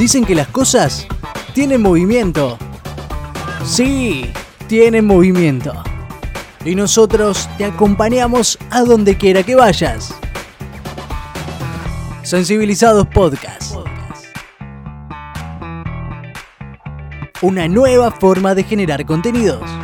dicen que las cosas tienen movimiento. Sí, tienen movimiento. Y nosotros te acompañamos a donde quiera que vayas. Sensibilizados Podcast. Una nueva forma de generar contenidos.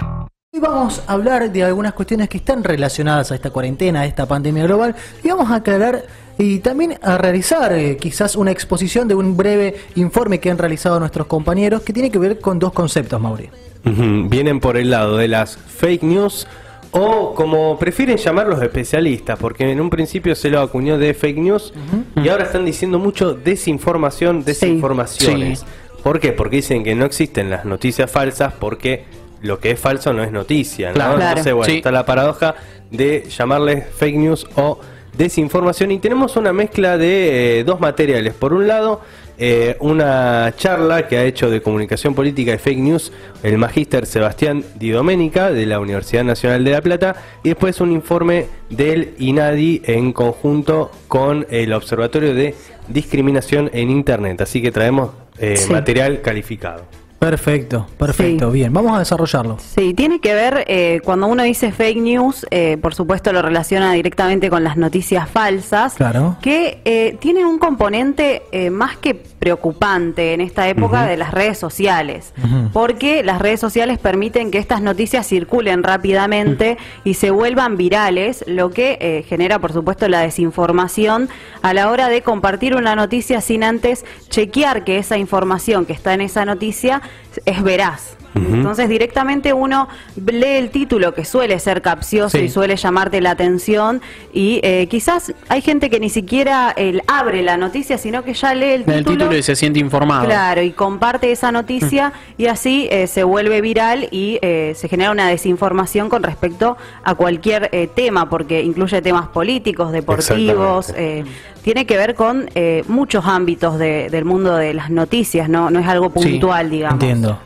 Hoy vamos a hablar de algunas cuestiones que están relacionadas a esta cuarentena, a esta pandemia global, y vamos a aclarar y también a realizar eh, quizás una exposición de un breve informe que han realizado nuestros compañeros que tiene que ver con dos conceptos, Mauri. Vienen por el lado de las fake news o como prefieren llamar los especialistas, porque en un principio se lo acuñó de fake news y ahora están diciendo mucho desinformación, desinformaciones. ¿Por qué? Porque dicen que no existen las noticias falsas porque lo que es falso no es noticia, ¿no? Claro. Entonces, bueno, Sí. está la paradoja de llamarles fake news o desinformación y tenemos una mezcla de eh, dos materiales. Por un lado, eh, una charla que ha hecho de comunicación política y fake news el magíster Sebastián Di Domenica de la Universidad Nacional de La Plata y después un informe del INADI en conjunto con el Observatorio de Discriminación en Internet. Así que traemos eh, Sí. material calificado. Perfecto, perfecto, Sí. bien, vamos a desarrollarlo. Sí, tiene que ver, eh, cuando uno dice fake news, eh, por supuesto lo relaciona directamente con las noticias falsas, Claro. que eh, tienen un componente eh, más que preocupante en esta época de las redes sociales, porque las redes sociales permiten que estas noticias circulen rápidamente y se vuelvan virales, lo que eh, genera, por supuesto, la desinformación a la hora de compartir una noticia sin antes chequear que esa información que está en esa noticia es veraz. Entonces directamente uno lee el título que suele ser capcioso Sí. y suele llamarte la atención y eh, quizás hay gente que ni siquiera eh, abre la noticia, sino que ya lee el título. y se siente informado. Claro, y comparte esa noticia y así eh, se vuelve viral y eh, se genera una desinformación con respecto a cualquier eh, tema, porque incluye temas políticos, deportivos, eh, tiene que ver con eh, muchos ámbitos de- del mundo de las noticias, no, no es algo Sí, puntual, digamos. Entiendo.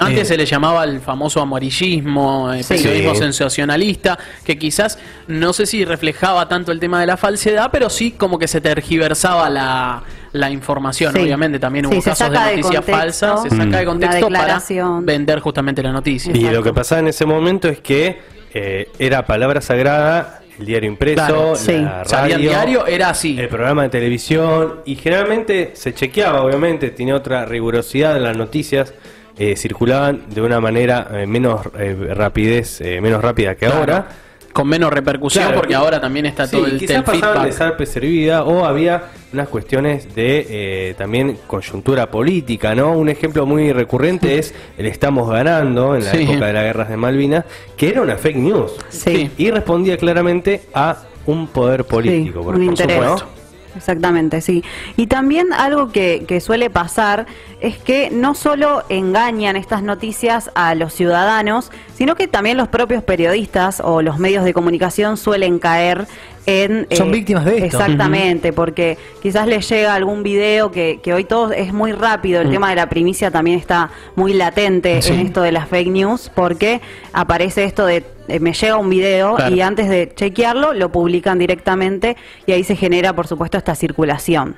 Antes Eh, se le llamaba el famoso amarillismo, eh, Sí. periodismo Sí. sensacionalista, que quizás no sé si reflejaba tanto el tema de la falsedad, pero sí como que se tergiversaba la, la información. Sí. Obviamente también hubo casos de noticias falsas, se saca de contexto para vender justamente la noticia. Y lo que pasaba en ese momento es que eh, era palabra sagrada, el diario impreso, Claro, sí. la radio, diario, era así. el programa de televisión y generalmente se chequeaba, obviamente, tiene otra rigurosidad en las noticias, eh, circulaban de una manera eh, menos eh, rapidez, menos rápida que Claro. ahora. Con menos repercusión, Claro, porque y- ahora también está Sí, todo el, quizás el pasaban de servida o había unas cuestiones de también coyuntura política, ¿no? Un ejemplo muy recurrente es el estamos ganando en la Sí. época de las guerras de Malvinas, que era una fake news Sí. y respondía claramente a un poder político, Sí, por, un por interés. supuesto. Exactamente, sí. Y también algo que, que suele pasar es que no solo engañan estas noticias a los ciudadanos, sino que también los propios periodistas o los medios de comunicación suelen caer en... eh, Son víctimas de esto. Exactamente, porque quizás les llega algún video que, que hoy todo es muy rápido, el tema de la primicia también está muy latente Sí. en esto de las fake news, porque aparece esto de eh, me llega un video Claro. y antes de chequearlo lo publican directamente y ahí se genera por supuesto esta circulación.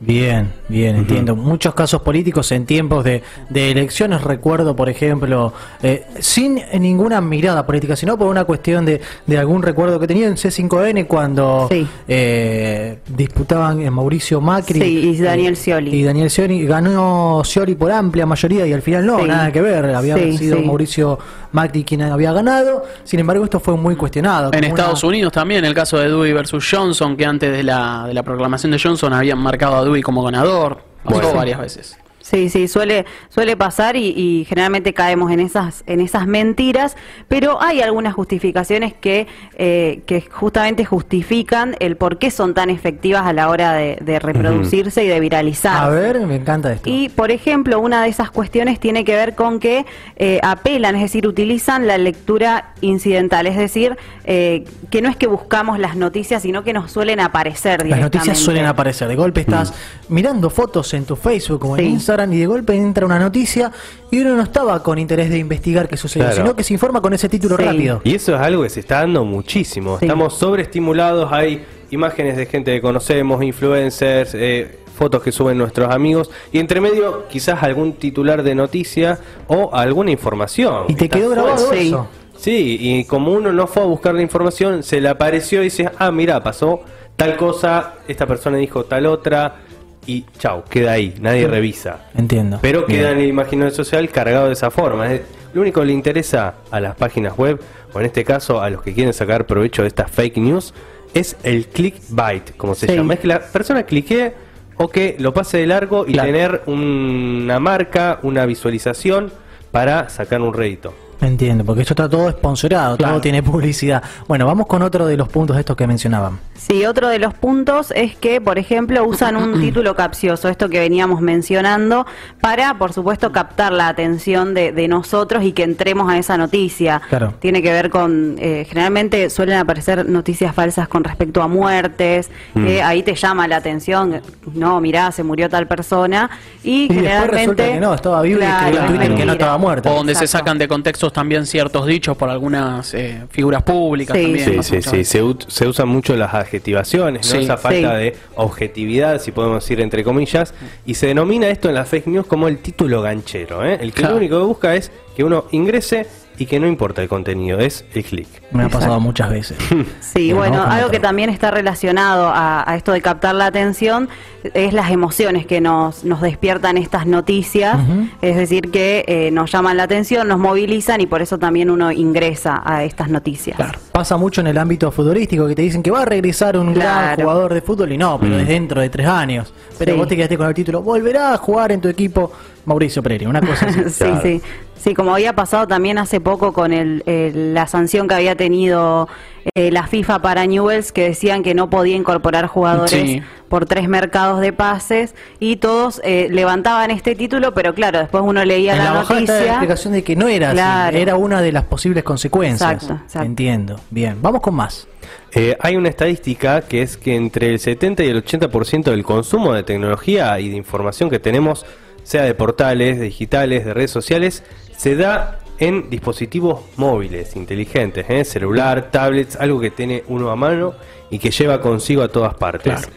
Bien, bien, entiendo. Muchos casos políticos en tiempos de, de elecciones, recuerdo, por ejemplo, eh, sin ninguna mirada política, sino por una cuestión de, de algún recuerdo que tenía en C5N cuando Sí. eh, disputaban Mauricio Macri Sí, y Daniel Scioli. Y Daniel Scioli ganó Scioli por amplia mayoría y al final no, Sí. nada que ver. Había Sí, sido sí. Mauricio Macri quien había ganado. Sin embargo, esto fue muy cuestionado. En Estados una- Unidos también, el caso de Dewey versus Johnson, que antes de la, de la proclamación de Johnson habían marcado a Dewey como ganador. Pasó Bueno. varias veces. Sí, sí, suele, suele pasar y, y generalmente caemos en esas, en esas mentiras, pero hay algunas justificaciones que, eh, que justamente justifican el por qué son tan efectivas a la hora de, de reproducirse y de viralizar. A ver, me encanta esto. Y, por ejemplo, una de esas cuestiones tiene que ver con que eh, apelan, es decir, utilizan la lectura incidental, es decir, eh, que no es que buscamos las noticias, sino que nos suelen aparecer Las noticias directamente. suelen aparecer. De golpe estás mirando fotos en tu Facebook o en Sí. Instagram y de golpe entra una noticia y uno no estaba con interés de investigar qué sucedió, Claro. sino que se informa con ese título Sí. rápido. Y eso es algo que se está dando muchísimo. Sí. Estamos sobreestimulados, hay imágenes de gente que conocemos, influencers, eh, fotos que suben nuestros amigos y entre medio quizás algún titular de noticia o alguna información. Y te quedó grabado Sí. eso. Sí, y como uno no fue a buscar la información, se le apareció y dice, ah, mira, pasó tal cosa, esta persona dijo tal otra, y chau, queda ahí, nadie revisa. Entiendo. Pero Bien. queda en el imaginario social cargado de esa forma. Es- Lo único que le interesa a las páginas web, o en este caso a los que quieren sacar provecho de estas fake news, es el clickbait, como se Sí. llama. Es que la persona clique o que lo pase de largo y Claro. tener una marca, una visualización para sacar un rédito. Entiendo, porque esto está todo sponsorado, Claro. todo tiene publicidad. Bueno, vamos con otro de los puntos estos que mencionaban. Sí, otro de los puntos es que, por ejemplo, usan un título capcioso, esto que veníamos mencionando, para, por supuesto, captar la atención de, de nosotros y que entremos a esa noticia. Claro. Tiene que ver con, eh, generalmente suelen aparecer noticias falsas con respecto a muertes, que ahí te llama la atención, no, mirá, se murió tal persona, y, Y después resulta que no, estaba vivo y escribió en Twitter que no estaba muerto. O donde se sacan de también ciertos dichos por algunas eh, figuras públicas Sí. también. Sí, sí, sí. Se, usan mucho las adjetivaciones, ¿no? Sí. esa falta Sí. de objetividad, si podemos decir entre comillas, y se denomina esto en las fake news como el título ganchero. ¿eh? El que Claro. lo único que busca es que uno ingrese y que no importa el contenido, es el clic. Me ha pasado muchas veces. Sí, bueno, algo otro. que también está relacionado a, a esto de captar la atención es las emociones que nos, nos despiertan estas noticias, es decir, que eh, nos llaman la atención, nos movilizan y por eso también uno ingresa a estas noticias. Claro. Pasa mucho en el ámbito futbolístico que te dicen que va a regresar un gran jugador de fútbol y no, pero es dentro de tres años. Pero Sí. vos te quedaste con el título, volverá a jugar en tu equipo Mauricio Pereira, una cosa así. sí, Claro. sí. Sí, como había pasado también hace poco con el, el- la sanción que había tenido eh, la FIFA para Newells, que decían que no podía incorporar jugadores Sí. por tres mercados de pases y todos eh, levantaban este título, pero claro, después uno leía En la, la bajada está la noticia. explicación de que no era Claro. así, era una de las posibles consecuencias. Exacto, exacto. Entiendo. Bien, vamos con más. Eh, hay una estadística que es que entre el 70 y el 80% del consumo de tecnología y de información que tenemos, sea de portales, de digitales, de redes sociales, se da en dispositivos móviles, inteligentes, ¿eh? celular, tablets, algo que tiene uno a mano y que lleva consigo a todas partes. Claro.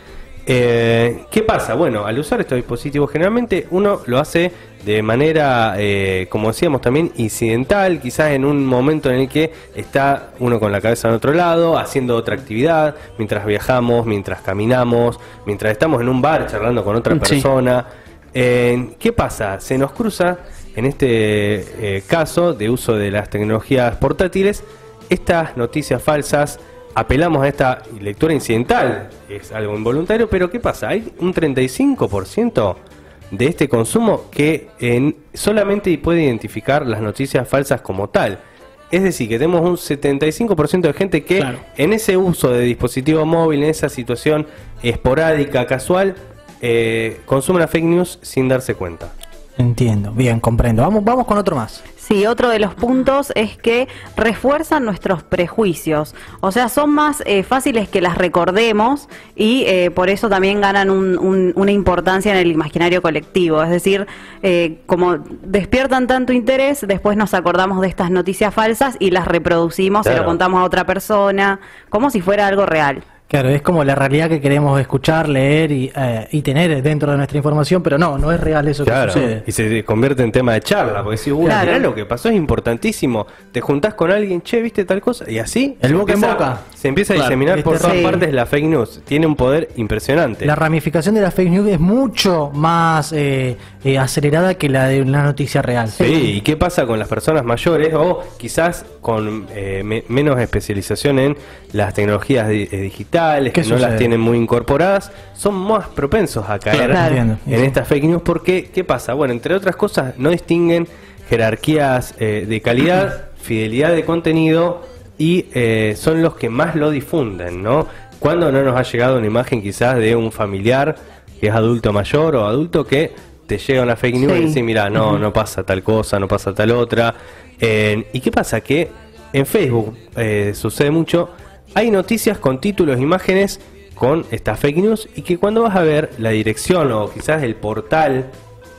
Eh, ¿Qué pasa? Bueno, al usar estos dispositivos generalmente uno lo hace de manera, eh, como decíamos también, incidental, quizás en un momento en el que está uno con la cabeza en otro lado, haciendo otra actividad, mientras viajamos, mientras caminamos, mientras estamos en un bar charlando con otra Sí. Eh, ¿Qué pasa? Se nos cruza, en este eh, caso de uso de las tecnologías portátiles, estas noticias falsas apelamos a esta lectura incidental, es algo involuntario, pero ¿qué pasa? Hay un 35% de este consumo que en- solamente puede identificar las noticias falsas como tal. Es decir, que tenemos un 75% de gente que Claro. en ese uso de dispositivo móvil, en esa situación esporádica, casual, eh, consume la fake news sin darse cuenta. Entiendo. Bien, comprendo. Vamos, vamos con otro más. Sí, otro de los puntos es que refuerzan nuestros prejuicios, o sea, son más eh, fáciles que las recordemos y eh, por eso también ganan un- un- una importancia en el imaginario colectivo, es decir, eh, como despiertan tanto interés, después nos acordamos de estas noticias falsas y las reproducimos, se Claro. lo contamos a otra persona, como si fuera algo real. Claro, es como la realidad que queremos escuchar, leer y, eh, y tener dentro de nuestra información, pero no, no es real eso Claro, que sucede. y se convierte en tema de charla, porque si, uy, Claro. mirá lo que pasó es importantísimo. Te juntás con alguien, che, ¿viste tal cosa? Y así El se boca en empieza- boca. Se empieza a diseminar Es por todas partes la fake news. Tiene un poder impresionante. La ramificación de la fake news es mucho más eh, eh, acelerada que la de una noticia real. Sí, ¿y qué pasa con las personas mayores o quizás con eh, me- menos especialización en las tecnologías di- eh, digitales, ¿Qué que no las tienen muy incorporadas? Son más propensos a caer Claro. En estas fake news porque, ¿qué pasa? Bueno, entre otras cosas, no distinguen jerarquías eh, de calidad, fidelidad de contenido y eh, son los que más lo difunden, ¿no? Cuando no nos ha llegado una imagen quizás de un familiar que es adulto mayor o adulto que te llega una fake news y dice, mira, no, no pasa tal cosa, no pasa tal otra. Eh, ¿Y qué pasa? Que en Facebook eh, sucede mucho, hay noticias con títulos, imágenes con estas fake news y que cuando vas a ver la dirección o quizás el portal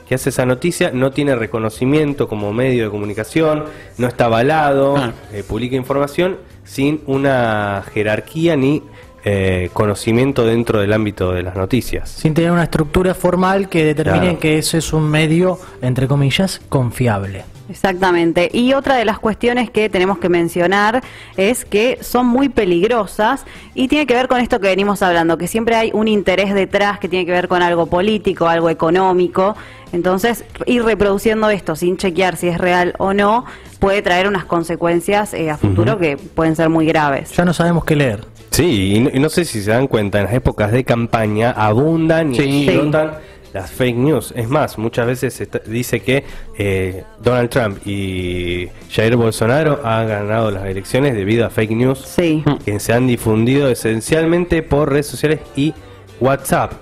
que hace esa noticia no tiene reconocimiento como medio de comunicación, no está avalado, Ah. eh, publica información sin una jerarquía ni eh, conocimiento dentro del ámbito de las noticias. Sin tener una estructura formal que determine Claro. que eso es un medio, entre comillas, confiable. Exactamente. Y otra de las cuestiones que tenemos que mencionar es que son muy peligrosas y tiene que ver con esto que venimos hablando, que siempre hay un interés detrás que tiene que ver con algo político, algo económico. Entonces, ir reproduciendo esto sin chequear si es real o no puede traer unas consecuencias eh, a futuro que pueden ser muy graves. Ya no sabemos qué leer. Sí, y no, y no sé si se dan cuenta, en las épocas de campaña abundan y Sí. explotan las fake news. Es más, muchas veces se está- dice que eh, Donald Trump y Jair Bolsonaro han ganado las elecciones debido a fake news Sí. que se han difundido esencialmente por redes sociales y WhatsApp.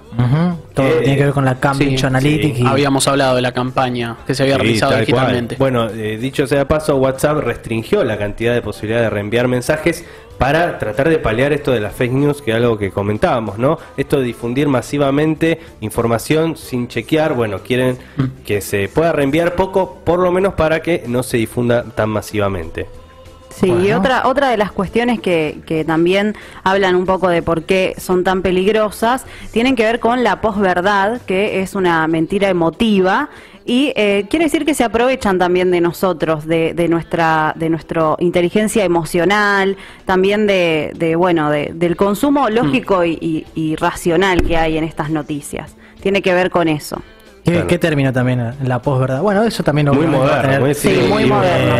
Todo lo que Eh, tiene que ver con la Cambridge sí, Analytica. sí. y- Habíamos hablado de la campaña que se había Sí, realizado cual. digitalmente. Bueno, eh, dicho sea de paso, WhatsApp restringió la cantidad de posibilidad de reenviar mensajes para tratar de paliar esto de las fake news, que es algo que comentábamos, ¿no? Esto de difundir masivamente información sin chequear, bueno, quieren que se pueda reenviar poco, por lo menos para que no se difunda tan masivamente. Sí, y otra, otra de las cuestiones que, que también hablan un poco de por qué son tan peligrosas tienen que ver con la posverdad, que es una mentira emotiva. Y eh, quiere decir que se aprovechan también de nosotros, de, de nuestra de nuestra inteligencia emocional, también de, de bueno de- del consumo lógico y, y- y racional que hay en estas noticias. Tiene que ver con eso. ¿Qué, Claro. qué término también? La posverdad. Bueno, eso también lo Muy va a moderno, tener, muy Sí, muy moderno.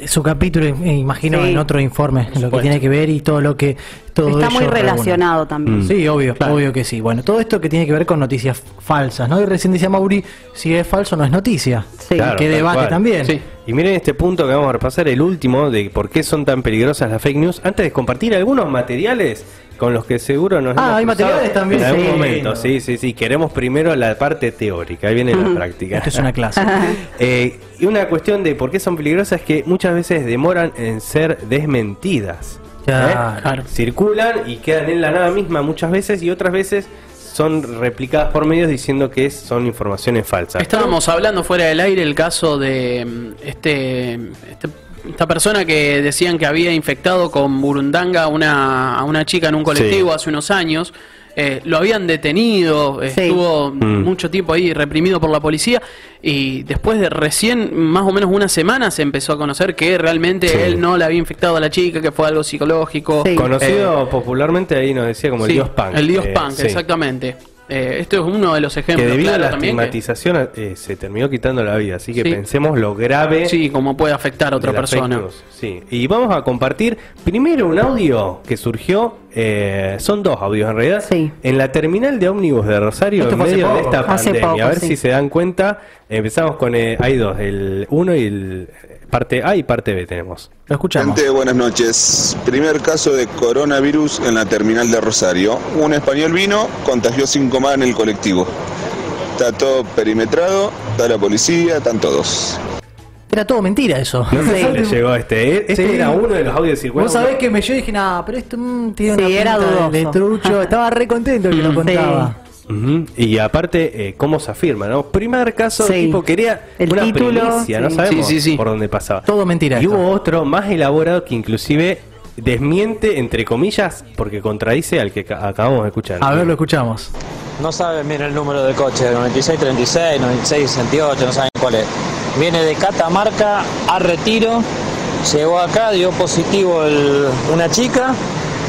eh, su capítulo, eh, imagino, Sí. en otro informe, lo que tiene que ver y todo lo que todo Está muy reúne. relacionado también. Mm. Sí, obvio, Claro. obvio que sí. Bueno, todo esto que tiene que ver con noticias falsas, ¿no? Y recién decía Mauri, si es falso no es noticia. Sí. Claro, que debate cual. también. Sí. Y miren este punto que vamos a repasar, el último, de por qué son tan peligrosas las fake news, antes de compartir algunos materiales con los que seguro nos Ah, hemos hay materiales también. En algún Sí. momento, sí, sí, sí. Queremos primero la parte teórica, ahí viene la práctica. Esto es una clase. Eh, y una cuestión de por qué son peligrosas es que muchas veces demoran en ser desmentidas. Claro. Claro. Circulan y quedan en la nada misma muchas veces y otras veces son replicadas por medios diciendo que son informaciones falsas. Estábamos hablando fuera del aire el caso de mm, este, este- esta persona que decían que había infectado con burundanga a una, a una chica en un colectivo Sí. hace unos años. Eh, lo habían detenido, Sí. estuvo Mm. mucho tiempo ahí reprimido por la policía y después de recién más o menos una semana se empezó a conocer que realmente Sí. él no le había infectado a la chica, que fue algo psicológico. Sí. Conocido popularmente ahí nos decía como el dios punk. El dios Eh, punk, sí. exactamente. Eh, esto es uno de los Que ejemplos debido a la que- estigmatización eh, se terminó quitando la vida, así que Sí. pensemos lo grave sí, como puede afectar a otra persona. Sí. Y vamos a compartir primero un audio que surgió, eh, son dos audios en realidad, Sí. en la terminal de ómnibus de Rosario Esto en medio de esta Hace pandemia. poco, a ver sí. si se dan cuenta. Empezamos con, eh, hay dos, el uno y el parte A y parte B tenemos. Lo escuchamos. Gente, buenas noches. Primer caso de coronavirus en la terminal de Rosario. Un español vino, contagió cinco más en el colectivo. Está todo perimetrado, está la policía, están todos. Era todo mentira eso. No sé Sí. si le llegó este. eh, Este Sí. era uno de los audios circulares. Vos sabés que me, yo dije, nada, pero esto mm, tiene Sí, una era pinta de- de trucho. Estaba re contento que lo Sí. Y aparte, eh, ¿cómo se afirma? ¿no? Primer caso, Sí. tipo quería El una título, primicia, no sabemos Sí, sí, sí. por dónde pasaba. Todo mentira Y esto. hubo otro más elaborado que inclusive desmiente, entre comillas, porque contradice al que ca- acabamos de escuchar. A ver, lo escuchamos. No saben bien el número de coche, 9636, 9668, no saben cuál es. Viene de Catamarca a Retiro, llegó acá, dio positivo el- una chica,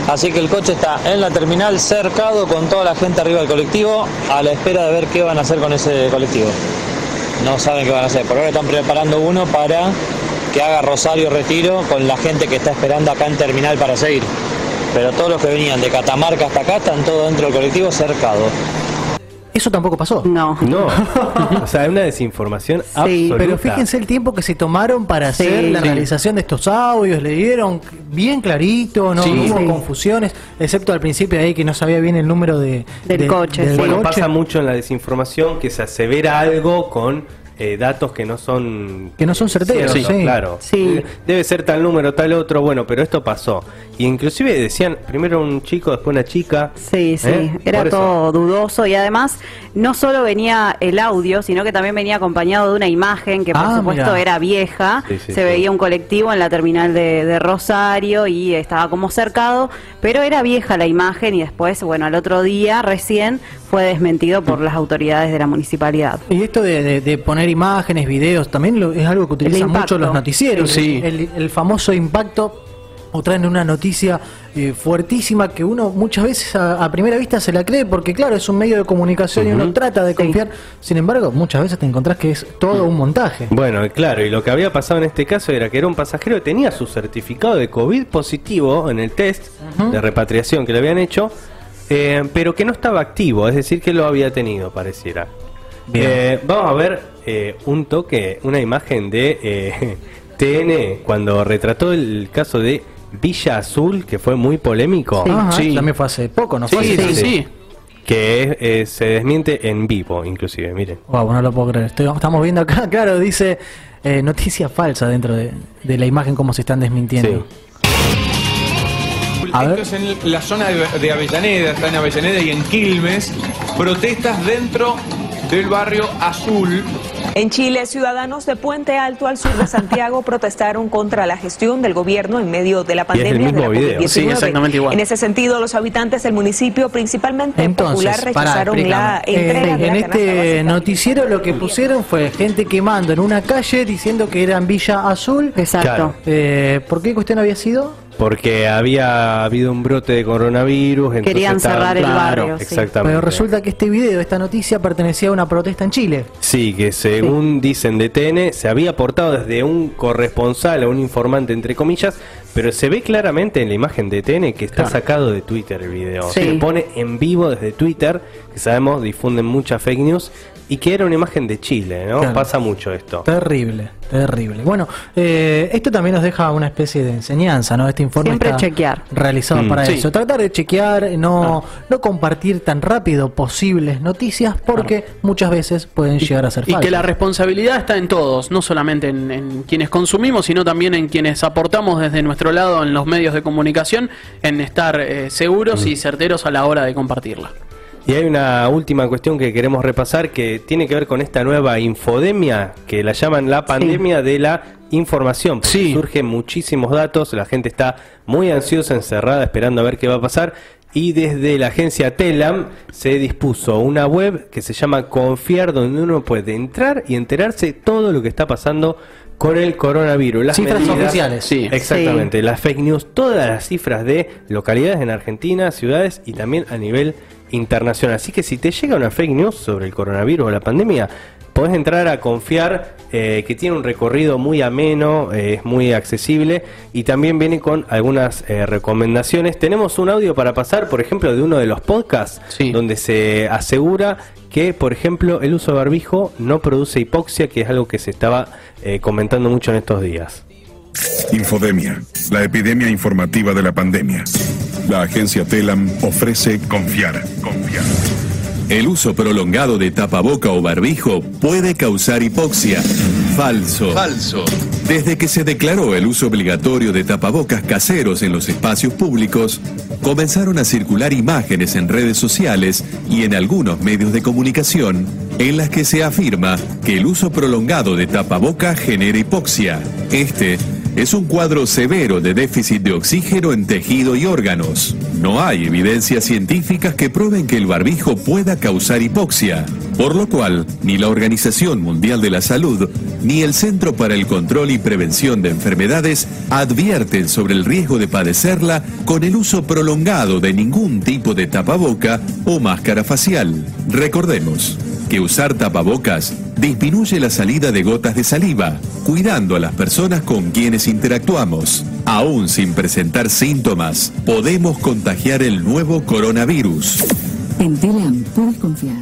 así que el coche está en la terminal cercado con toda la gente arriba del colectivo a la espera de ver qué van a hacer con ese colectivo. No saben qué van a hacer, por ahora están preparando uno para que haga Rosario Retiro con la gente que está esperando acá en terminal para seguir. Pero todos los que venían de Catamarca hasta acá están todos dentro del colectivo cercados. Eso tampoco pasó. No. No, o sea, es una desinformación Sí, absoluta. Pero fíjense el tiempo que se tomaron para Sí. hacer la Sí. realización de estos audios, le dieron bien clarito, no Sí. hubo Sí. confusiones, excepto al principio ahí que no sabía bien el número de, Del de- coche, del sí. Bueno, coche. pasa mucho en la desinformación que se asevera algo con eh, datos que no son Que no son certeros, ciertos, sí. claro Sí. Eh, debe ser tal número tal otro bueno pero esto pasó y inclusive decían primero un chico después una chica Sí, sí, ¿Eh? era Por eso. todo dudoso y además no solo venía el audio, sino que también venía acompañado de una imagen que por Ah, supuesto mirá. era vieja. Sí, sí, Se sí. veía un colectivo en la terminal de, de Rosario y estaba como cercado, pero era vieja la imagen y después, bueno, al otro día recién fue desmentido por las autoridades de la municipalidad. Y esto de, de- de poner imágenes, videos, también lo- es algo que utilizan impacto. mucho los noticieros. Sí. El, el famoso impacto o traen una noticia eh, fuertísima que uno muchas veces a, a primera vista se la cree porque claro es un medio de comunicación y uno trata de Sí. confiar sin embargo muchas veces te encontrás que es todo un montaje Bueno, claro, y lo que había pasado en este caso era que era un pasajero que tenía su certificado de COVID positivo en el test de repatriación que le habían hecho, eh, pero que no estaba activo, es decir, que lo había tenido, pareciera. Bien. Eh, vamos a ver eh, un toque, una imagen de eh, TN cuando retrató el caso de Villa Azul, que fue muy polémico. Sí. Ajá, Sí. también fue hace poco no Sí, fue sí, hace- sí. Que es- eh, se desmiente en vivo, inclusive, miren. Wow, no lo puedo creer. Estoy- estamos viendo acá, claro, dice eh, noticia falsa dentro de, de la imagen, cómo se están desmintiendo. A ver. Esto es en la zona de, Avellaneda, está en Avellaneda y en Quilmes. Protestas dentro del barrio Azul. En Chile, ciudadanos de Puente Alto al sur de Santiago protestaron contra la gestión del gobierno en medio de la el pandemia de mismo la video. COVID-19. Sí, exactamente igual. En ese sentido, los habitantes del municipio, principalmente Entonces, popular, rechazaron la explícame. entrega Eh, de en la este básica. noticiero lo que pusieron fue gente quemando en una calle diciendo que era en Villa Azul. Exacto. Claro. Eh, ¿Por qué cuestión había sido? Porque había habido un brote de coronavirus. entonces Querían estaban- cerrar el Claro, barrio, sí. Exactamente. Pero resulta que este video, esta noticia pertenecía a una protesta en Chile. Sí, que según dicen de TN, se había aportado desde un corresponsal o un informante, entre comillas, pero se ve claramente en la imagen de TN que está Claro. sacado de Twitter el video. Sí. Se pone en vivo desde Twitter, que sabemos difunden muchas fake news, y que era una imagen de Chile, ¿no? Claro. Pasa mucho esto. Terrible, terrible. Bueno, eh, esto también nos deja una especie de enseñanza, ¿no? Este informe Siempre está chequear. realizado Mm, para sí. eso. Tratar de chequear, no, no compartir tan rápido posibles noticias porque muchas veces pueden llegar a ser Y falsas. que la responsabilidad está en todos, no solamente en, en quienes consumimos, sino también en quienes aportamos desde nuestro lado en los medios de comunicación, en estar eh, seguros y certeros a la hora de compartirla. Y hay una última cuestión que queremos repasar que tiene que ver con esta nueva infodemia que la llaman la pandemia de la información. Porque Sí. surgen muchísimos datos, la gente está muy ansiosa, encerrada, esperando a ver qué va a pasar. Y desde la agencia Telam se dispuso una web que se llama Confiar, donde uno puede entrar y enterarse todo lo que está pasando con el coronavirus. Las Cifras medidas- oficiales. Sí. Exactamente, las fake news, todas las cifras de localidades en Argentina, ciudades y también a nivel internacional. Así que si te llega una fake news sobre el coronavirus o la pandemia, podés entrar a confiar eh, que tiene un recorrido muy ameno, eh, es muy accesible y también viene con algunas eh, recomendaciones. Tenemos un audio para pasar, por ejemplo, de uno de los podcasts, Sí. donde se asegura que, por ejemplo, el uso de barbijo no produce hipoxia, que es algo que se estaba eh, comentando mucho en estos días. Infodemia, la epidemia informativa de la pandemia. La agencia Telam ofrece confiar, confiar. El uso prolongado de tapaboca o barbijo puede causar hipoxia. Falso. Falso. Desde que se declaró el uso obligatorio de tapabocas caseros en los espacios públicos, comenzaron a circular imágenes en redes sociales y en algunos medios de comunicación en las que se afirma que el uso prolongado de tapaboca genera hipoxia. Este es un cuadro severo de déficit de oxígeno en tejido y órganos. No hay evidencias científicas que prueben que el barbijo pueda causar hipoxia, por lo cual ni la Organización Mundial de la Salud ni el Centro para el Control y Prevención de Enfermedades advierten sobre el riesgo de padecerla con el uso prolongado de ningún tipo de tapaboca o máscara facial. Recordemos que usar tapabocas disminuye la salida de gotas de saliva, cuidando a las personas con quienes interactuamos. Aún sin presentar síntomas, podemos contagiar el nuevo coronavirus. En Telam puedes confiar.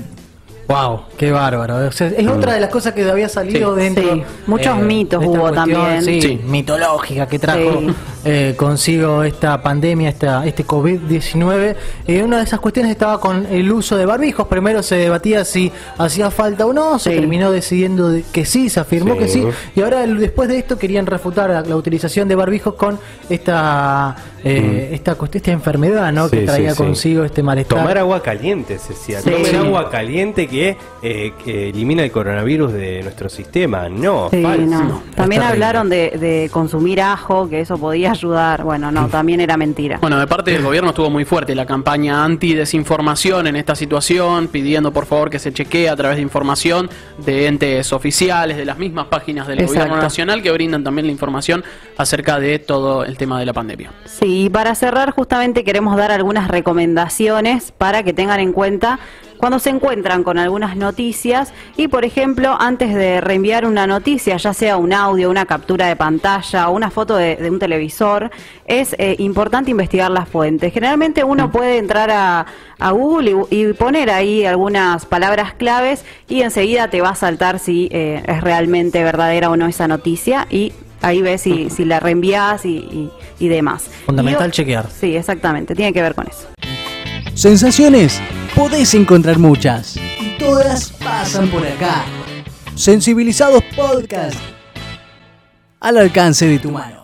Wow, qué bárbaro. O sea, es otra de las cosas que había salido Sí. dentro. Sí. Muchos mitos de esta hubo cuestión, también. Sí, Sí. mitológica que trajo Sí. Eh, consigo esta pandemia, esta, este COVID-19. Eh, una de esas cuestiones estaba con el uso de barbijos. Primero se debatía si hacía falta o no, se terminó decidiendo de- que sí, se afirmó Sí. que sí. Y ahora después de esto querían refutar la, la utilización de barbijos con esta, eh, esta, cuestión- esta enfermedad ¿no? que Mm. Traía sí, sí. consigo este malestar. Tomar agua caliente, se decía. Sí. agua caliente que, eh, que elimina el coronavirus de nuestro sistema. No, Sí, falso. no. También hablaron de, de consumir ajo, que eso podía ayudar. Bueno, no, también era mentira. Bueno, de parte del gobierno estuvo muy fuerte la campaña anti-desinformación en esta situación, pidiendo por favor que se chequee a través de información de entes oficiales, de las mismas páginas del Exacto. gobierno nacional que brindan también la información acerca de todo el tema de la pandemia. Sí, y para cerrar justamente queremos dar algunas recomendaciones para que tengan en cuenta cuando se encuentran con algunas noticias y por ejemplo antes de reenviar una noticia, ya sea un audio, una captura de pantalla o una foto de, de un televisor, es eh, importante investigar las fuentes. Generalmente uno puede entrar a, a Google y, y poner ahí algunas palabras claves y enseguida te va a saltar si eh, es realmente verdadera o no esa noticia y ahí ves si, si la reenvías y, y- y demás. Fundamental Y chequear. Sí, exactamente, tiene que ver con eso. Sensaciones podés encontrar muchas. Y todas pasan por acá. Sensibilizados Podcast. Al alcance de tu mano.